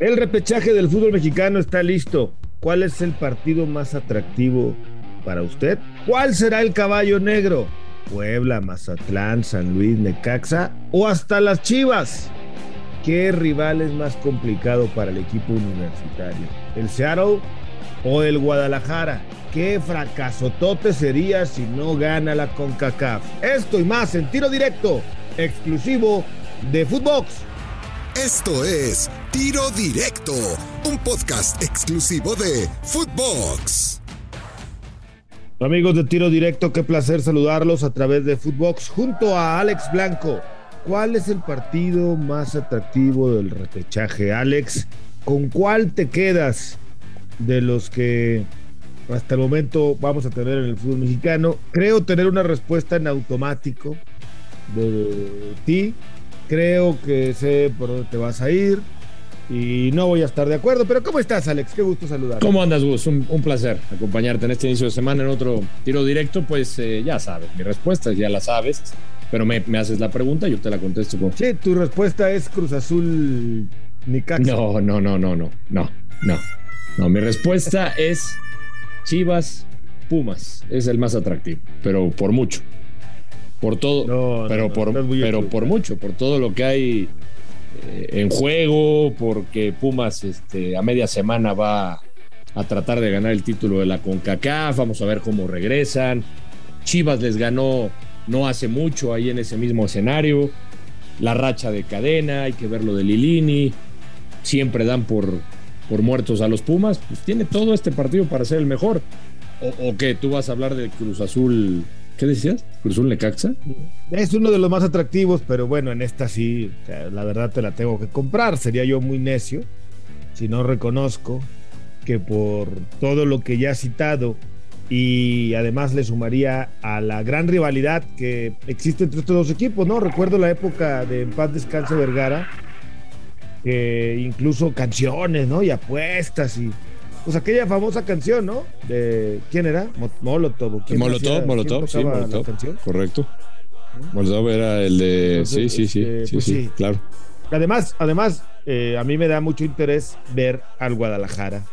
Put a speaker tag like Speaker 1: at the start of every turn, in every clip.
Speaker 1: El repechaje del fútbol mexicano está listo. ¿Cuál es el partido más atractivo para usted? ¿Cuál será el caballo negro? Puebla, Mazatlán, San Luis, Necaxa o hasta las Chivas. ¿Qué rival es más complicado para el equipo universitario? ¿El Seattle o el Guadalajara? ¿Qué fracasotote sería si no gana la CONCACAF? Esto y más en tiro directo, exclusivo de Footbox.
Speaker 2: Esto es Tiro Directo, un podcast exclusivo de Footbox.
Speaker 1: Amigos de Tiro Directo, qué placer saludarlos a través de Footbox junto a Alex Blanco. ¿Cuál es el partido más atractivo del repechaje, Alex? ¿Con cuál te quedas de los que hasta el momento vamos a tener en el fútbol mexicano? Creo tener una respuesta en automático de ti creo que sé por dónde te vas a ir y no voy a estar de acuerdo. Pero ¿cómo estás, Alex? Qué gusto saludarte.
Speaker 3: ¿Cómo andas, Gus? Un, placer acompañarte en este inicio de semana en otro tiro directo. Pues eh, ya sabes, mi respuesta ya la sabes, pero me, haces la pregunta, yo te la contesto con...
Speaker 1: Sí, tu respuesta es Cruz Azul Nicaxa.
Speaker 3: No, no, no, no, no, no, no. No, mi respuesta es Chivas Pumas. Es el más atractivo, pero por mucho por todo, pero, por, pero por mucho, por todo lo que hay eh, en juego, porque Pumas este, a media semana va a tratar de ganar el título de la CONCACAF, vamos a ver cómo regresan. Chivas les ganó no hace mucho ahí en ese mismo escenario. La racha de cadena, hay que ver lo de Lilini. Siempre dan por, por muertos a los Pumas. Pues tiene todo este partido para ser el mejor. ¿O, o qué? ¿Tú vas a hablar de Cruz Azul ¿Qué decías? ¿Cruzul Necaxa?
Speaker 1: Es uno de los más atractivos, pero bueno, en esta sí, la verdad te la tengo que comprar. Sería yo muy necio si no reconozco que por todo lo que ya he citado y además le sumaría a la gran rivalidad que existe entre estos dos equipos, ¿no? Recuerdo la época de En Paz Descanso Vergara, que incluso canciones, ¿no? Y apuestas y pues aquella famosa canción, ¿no? De quién era? Molotov.
Speaker 3: ¿quién Molotov, Molotov, sí, Molotov. Correcto. Molotov era el de. sí, sí, sí, este, sí, pues sí, claro.
Speaker 1: Además, además, eh, a mí me da mucho interés ver al Guadalajara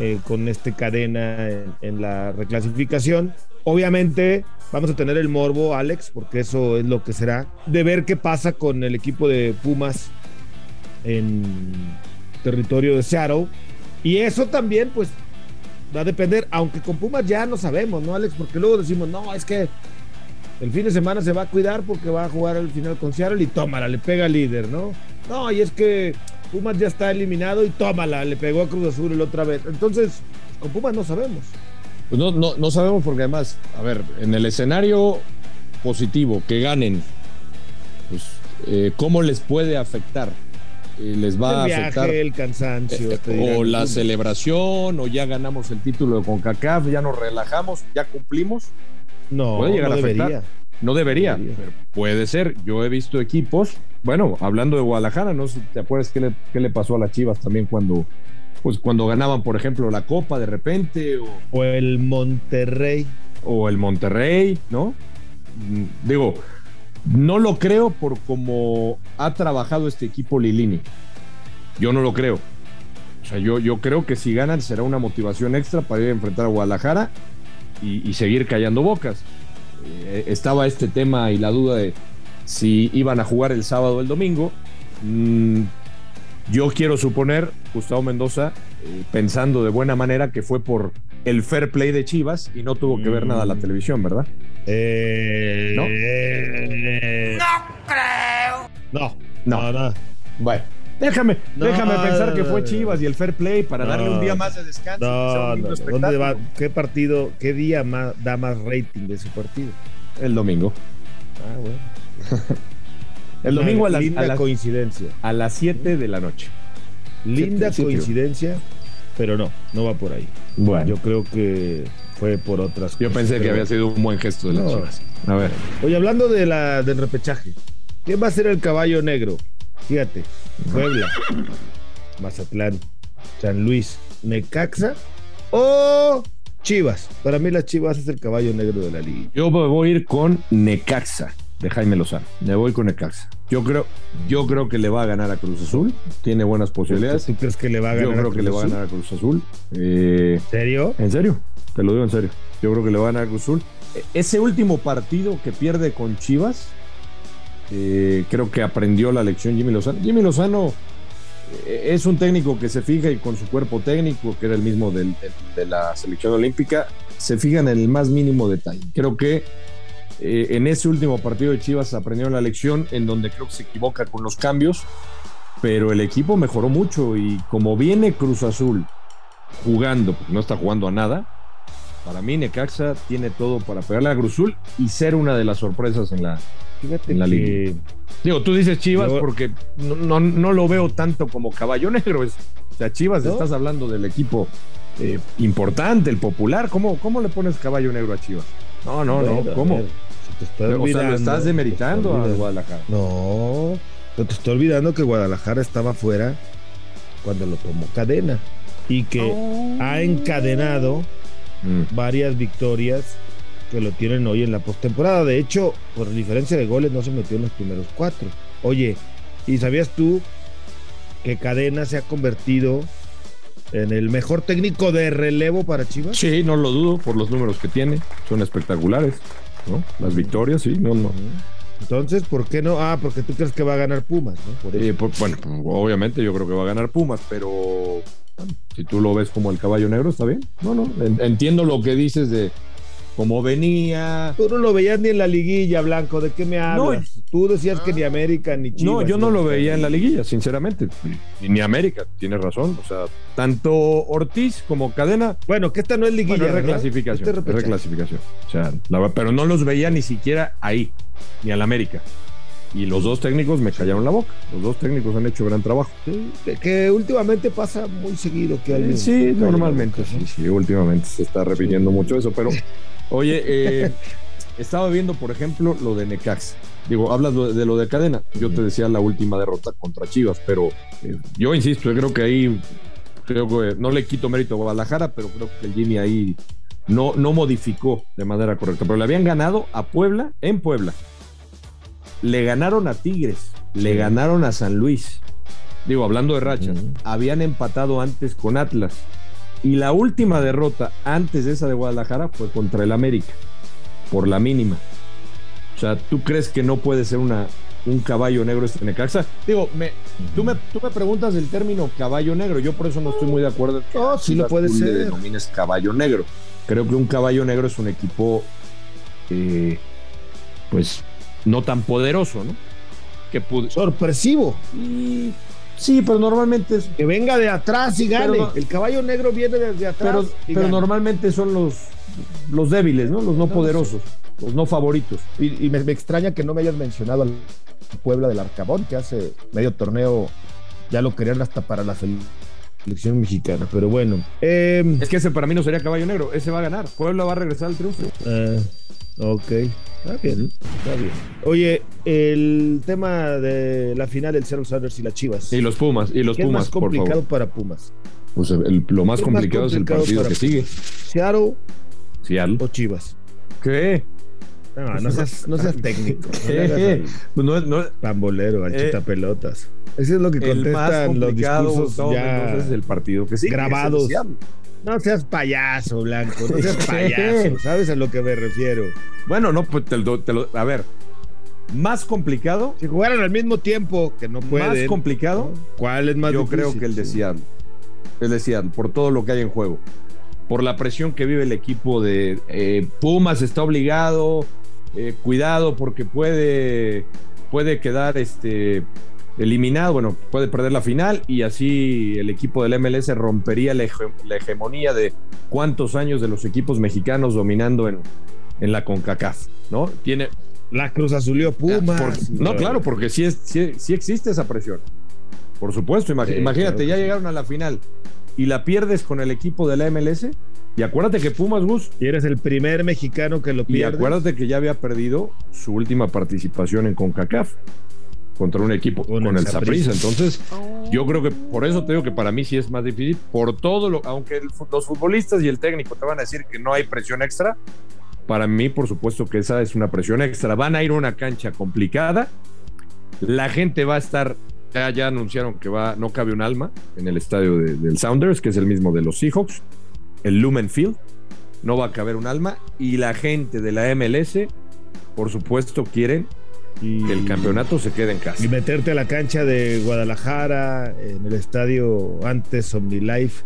Speaker 1: eh, con este cadena en, la reclasificación. Obviamente, vamos a tener el morbo, Alex, porque eso es lo que será, de ver qué pasa con el equipo de Pumas en territorio de Seattle y eso también, pues, va a depender, aunque con Pumas ya no sabemos, ¿no, Alex? Porque luego decimos, no, es que el fin de semana se va a cuidar porque va a jugar al final con Seattle y tómala, le pega al líder, ¿no? No, y es que Pumas ya está eliminado y tómala, le pegó a Cruz Azul la otra vez. Entonces, con Pumas no sabemos.
Speaker 3: Pues no, no, no sabemos porque además, a ver, en el escenario positivo, que ganen, pues, eh, ¿cómo les puede afectar? Les va
Speaker 1: el
Speaker 3: a afectar.
Speaker 1: el cansancio.
Speaker 3: Eh, o la celebración, o ya ganamos el título de CONCACAF, ya nos relajamos, ya cumplimos.
Speaker 1: No, puede llegar no a Debería.
Speaker 3: No debería, Pero puede ser. Yo he visto equipos, bueno, hablando de Guadalajara, no sé si te acuerdas qué le, qué le pasó a las Chivas también cuando, pues cuando ganaban, por ejemplo, la Copa de repente. O,
Speaker 1: o el Monterrey.
Speaker 3: O el Monterrey, ¿no? Mm, digo, no lo creo por cómo ha trabajado este equipo Lilini. Yo no lo creo. O sea, yo, yo creo que si ganan será una motivación extra para ir a enfrentar a Guadalajara y, seguir callando bocas. Eh, estaba este tema y la duda de si iban a jugar el sábado o el domingo. Mm, yo quiero suponer, Gustavo Mendoza, eh, pensando de buena manera que fue por el fair play de Chivas y no tuvo que ver nada la mm. televisión, ¿verdad?
Speaker 1: Eh,
Speaker 3: ¿No?
Speaker 4: no creo.
Speaker 1: No, no, no.
Speaker 3: Bueno. Déjame, déjame pensar que fue Chivas y el fair play para darle un día más de descanso.
Speaker 1: No, ¿Dónde va? ¿Qué partido, qué día más, da más rating de su partido?
Speaker 3: El domingo.
Speaker 1: Ah, bueno.
Speaker 3: el domingo a,
Speaker 1: linda coincidencia.
Speaker 3: A las 7 de la noche.
Speaker 1: Linda coincidencia, pero no, no va por ahí. Bueno. Yo creo que fue por otras
Speaker 3: Yo pensé que había sido un buen gesto de las Chivas. A ver.
Speaker 1: Oye, hablando de la, del repechaje, ¿quién va a ser el caballo negro? Fíjate, Puebla, Mazatlán, San Luis, Necaxa o Chivas. Para mí las Chivas es el caballo negro de la liga.
Speaker 3: Yo voy a ir con Necaxa. de Jaime Lozano. Me voy con Necaxa. Yo creo, yo creo que le va a ganar a Cruz Azul. Tiene buenas posibilidades.
Speaker 1: ¿Tú crees que le va a ganar?
Speaker 3: Yo creo que le va a ganar a Cruz Azul. Eh,
Speaker 1: ¿En serio?
Speaker 3: En serio. Te lo digo en serio. Yo creo que le va a Cruz Azul. E, ese último partido que pierde con Chivas, eh, creo que aprendió la lección Jimmy Lozano. Jimmy Lozano eh, es un técnico que se fija y con su cuerpo técnico, que era el mismo de la selección olímpica, se fijan en el más mínimo detalle. Creo que eh, en ese último partido de Chivas aprendieron la lección en donde creo que se equivoca con los cambios, pero el equipo mejoró mucho y como viene Cruz Azul jugando, porque no está jugando a nada, para mí Necaxa tiene todo para pegarle a Cruz Azul y ser una de las sorpresas en la, en la liga. Digo, tú dices Chivas porque no, no, lo veo tanto como caballo negro. Es, o sea, Chivas, estás hablando del equipo eh, importante, el popular. ¿Cómo, ¿Cómo le pones caballo negro a Chivas? No, no, no. ¿Cómo? te o sea, lo estás demeritando a Guadalajara.
Speaker 1: No, te estoy olvidando que Guadalajara estaba fuera cuando lo tomó cadena y que oh. ha encadenado mm. varias victorias que lo tienen hoy en la postemporada. De hecho, por diferencia de goles no se metió en los primeros cuatro. Oye, ¿y sabías tú que Cadena se ha convertido en el mejor técnico de relevo para Chivas?
Speaker 3: Sí, no lo dudo por los números que tiene. Son espectaculares. ¿no? Las victorias, sí, no, no.
Speaker 1: Entonces, ¿por qué no? Ah, porque tú crees que va a ganar Pumas, ¿no?
Speaker 3: bueno, obviamente yo creo que va a ganar Pumas, pero si tú lo ves como el caballo negro, está bien. No, no, entiendo lo que dices de cómo venía.
Speaker 1: Tú no lo veías ni en la liguilla, Blanco, ¿de qué me hablas? Tú decías que ni América ni Chivas.
Speaker 3: No, yo no lo veía en la liguilla, sinceramente. Ni, América, tienes razón. O sea, tanto Ortiz como Cadena.
Speaker 1: Bueno, que esta no es liguilla.
Speaker 3: es reclasificación. Este es reclasificación. O sea, pero no los veía ni siquiera ahí, ni al América. Y los dos técnicos me callaron la boca. Los dos técnicos han hecho gran trabajo.
Speaker 1: que últimamente pasa muy seguido que alguien.
Speaker 3: Sí, normalmente, sí, sí, últimamente se está repitiendo mucho eso, pero Oye, eh, estaba viendo, por ejemplo, lo de Necax. Digo, hablas de lo de cadena. Yo te decía la última derrota contra Chivas, pero eh, yo insisto, creo que ahí, creo que no le quito mérito a Guadalajara, pero creo que el Jimmy ahí no, no modificó de manera correcta. Pero le habían ganado a Puebla en Puebla. Le ganaron a Tigres, le ganaron a San Luis. Digo, hablando de rachas, habían empatado antes con Atlas y la última derrota antes de esa de Guadalajara fue contra el América, por la mínima. O sea, ¿tú crees que no puede ser una, un caballo negro este Necaxa? Digo, me, tú, me, tú me preguntas el término caballo negro, yo por eso no estoy muy de acuerdo.
Speaker 1: Oh, sí lo puede ser. Le
Speaker 3: denomines caballo negro. Creo que un caballo negro es un equipo, eh, pues, no tan poderoso, ¿no?
Speaker 1: Que Sorpresivo.
Speaker 3: Y Sí, pero normalmente es.
Speaker 1: Que venga de atrás y gane. el caballo negro viene desde atrás.
Speaker 3: Pero, normalmente son los, los débiles, ¿no? Los no, poderosos, los no favoritos.
Speaker 1: Y, me, extraña que no me hayas mencionado al Puebla del Arcabón, que hace medio torneo ya lo querían hasta para la selección mexicana. Pero bueno.
Speaker 3: Em, es que ese para mí no sería caballo negro. Ese va a ganar. Puebla va a regresar al triunfo.
Speaker 1: Uh, ok. Está bien, está bien. Oye, el tema de la final del Seattle Sanders y las Chivas.
Speaker 3: Y los Pumas, y los
Speaker 1: ¿Qué
Speaker 3: Pumas.
Speaker 1: Es más complicado para Pumas.
Speaker 3: Pues lo más complicado, es el partido que sigue.
Speaker 1: Seattle,
Speaker 3: Seattle
Speaker 1: o Chivas.
Speaker 3: ¿Qué?
Speaker 1: No, no seas, no seas técnico. ¿Qué? No, no, Pambolero, anchita eh, pelotas. Eso es lo que contestan los discursos ya
Speaker 3: es el partido que sigue.
Speaker 1: Grabados. No seas payaso, Blanco, no seas payaso, ¿sabes a lo que me refiero?
Speaker 3: Bueno, no, pues te lo, a ver, más complicado.
Speaker 1: Si jugaran al mismo tiempo, que no pueden.
Speaker 3: Más complicado.
Speaker 1: ¿Cuál es más
Speaker 3: Yo creo que el de Seattle. El de Seattle, por todo lo que hay en juego. Por la presión que vive el equipo de eh, Pumas, está obligado, eh, cuidado porque puede, puede quedar este, eliminado, bueno, puede perder la final y así el equipo del MLS rompería la, hegemonía de cuántos años de los equipos mexicanos dominando en, en la CONCACAF, ¿no? Tiene...
Speaker 1: La Cruz Azulió Pumas.
Speaker 3: no, claro, porque sí, es, sí, existe esa presión. Por supuesto, imagínate, ya llegaron a la final y la pierdes con el equipo de la MLS. Y acuérdate que Pumas Gus.
Speaker 1: Y eres el primer mexicano que lo pierde.
Speaker 3: Y acuérdate que ya había perdido su última participación en CONCACAF contra un equipo con, el Saprissa. Entonces, oh. yo creo que por eso te digo que para mí sí es más difícil. Por todo lo, aunque los futbolistas y el técnico te van a decir que no hay presión extra, para mí, por supuesto que esa es una presión extra. Van a ir a una cancha complicada. La gente va a estar, ya, anunciaron que va, no cabe un alma en el estadio del Sounders, que es el mismo de los Seahawks, el Lumen Field. No va a caber un alma. Y la gente de la MLS, por supuesto, quieren que el campeonato se quede en casa.
Speaker 1: Y meterte a la cancha de Guadalajara, en el estadio antes OmniLife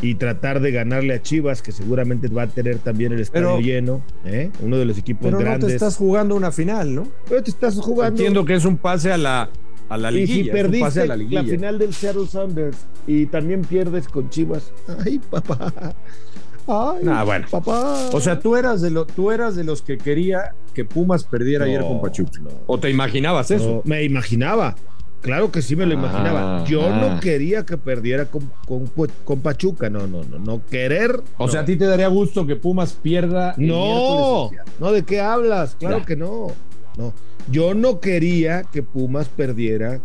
Speaker 1: y tratar de ganarle a Chivas, que seguramente va a tener también el estadio lleno, ¿eh? uno de los equipos pero grandes. No
Speaker 3: te estás jugando una final, ¿no?
Speaker 1: Pero te estás jugando.
Speaker 3: Entiendo que es un pase a la, a la liguilla.
Speaker 1: Y si perdiste la, final del Seattle Sounders y también pierdes con Chivas. Ay, papá. Ay,
Speaker 3: bueno.
Speaker 1: papá.
Speaker 3: O sea, tú eras de lo, tú eras de los que quería que Pumas perdiera ayer con Pachuca. ¿O te imaginabas eso?
Speaker 1: me imaginaba. Claro que sí me lo imaginaba. Ah, Yo no ah. quería que perdiera con, con, Pachuca. No, no, no. No querer.
Speaker 3: O sea, a ti te daría gusto que Pumas pierda.
Speaker 1: no, no, ¿de qué hablas? Claro que no. No. Yo no quería que Pumas perdiera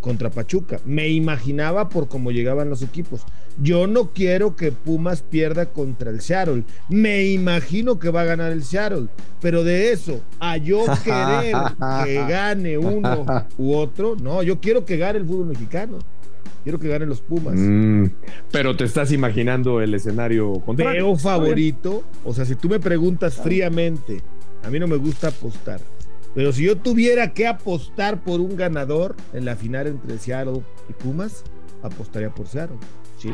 Speaker 1: contra Pachuca. Me imaginaba por cómo llegaban los equipos. Yo no quiero que Pumas pierda contra el Seattle. Me imagino que va a ganar el Seattle. Pero de eso, a yo querer que gane uno u otro, no, yo quiero que gane el fútbol mexicano. Quiero que ganen los Pumas. Mm,
Speaker 3: pero te estás imaginando el escenario contrario.
Speaker 1: Veo favorito. O sea, si tú me preguntas fríamente, a mí no me gusta apostar. Pero si yo tuviera que apostar por un ganador en la final entre Seattle y Pumas, apostaría por Seattle.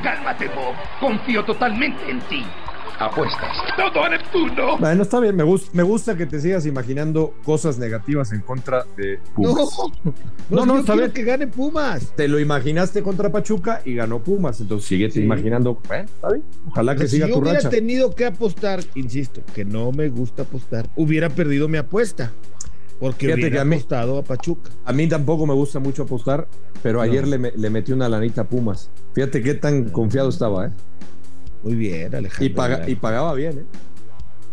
Speaker 4: Cálmate, Bob. Confío totalmente en ti. Apuestas. Todo a Neptuno.
Speaker 3: Bueno, está bien. Me, me gusta que te sigas imaginando cosas negativas en contra de Pumas.
Speaker 1: No, no, no, está bien. que gane Pumas.
Speaker 3: Te lo imaginaste contra Pachuca y ganó Pumas. Entonces sigue imaginando. Bueno, está bien. Ojalá que siga
Speaker 1: si
Speaker 3: tu
Speaker 1: racha. Si hubiera tenido que apostar, insisto, que no me gusta apostar, hubiera perdido mi apuesta. Porque Fíjate que a mí, apostado a Pachuca.
Speaker 3: A mí tampoco me gusta mucho apostar, pero ayer le, le, metí una lanita a Pumas. Fíjate qué tan confiado estaba, ¿eh?
Speaker 1: Muy bien, Alejandro.
Speaker 3: Y, pagaba bien, ¿eh?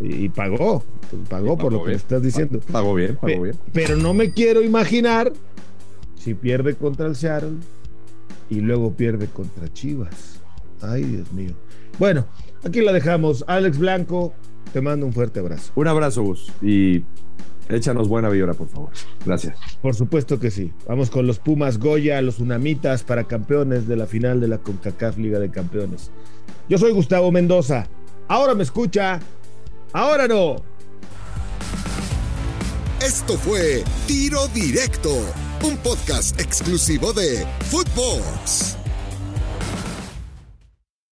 Speaker 1: Y, pagó, pagó por lo que estás diciendo.
Speaker 3: Pagó bien, pagó bien.
Speaker 1: Pero no me quiero imaginar si pierde contra el Seattle y luego pierde contra Chivas. Ay, Dios mío. Bueno, aquí la dejamos. Alex Blanco, te mando un fuerte abrazo.
Speaker 3: Un abrazo, Gus. Y Échanos buena vibra, por favor. Gracias.
Speaker 1: Por supuesto que sí. Vamos con los Pumas Goya, los Unamitas para campeones de la final de la CONCACAF Liga de Campeones. Yo soy Gustavo Mendoza. Ahora me escucha. Ahora no.
Speaker 2: Esto fue Tiro Directo, un podcast exclusivo de Footbox.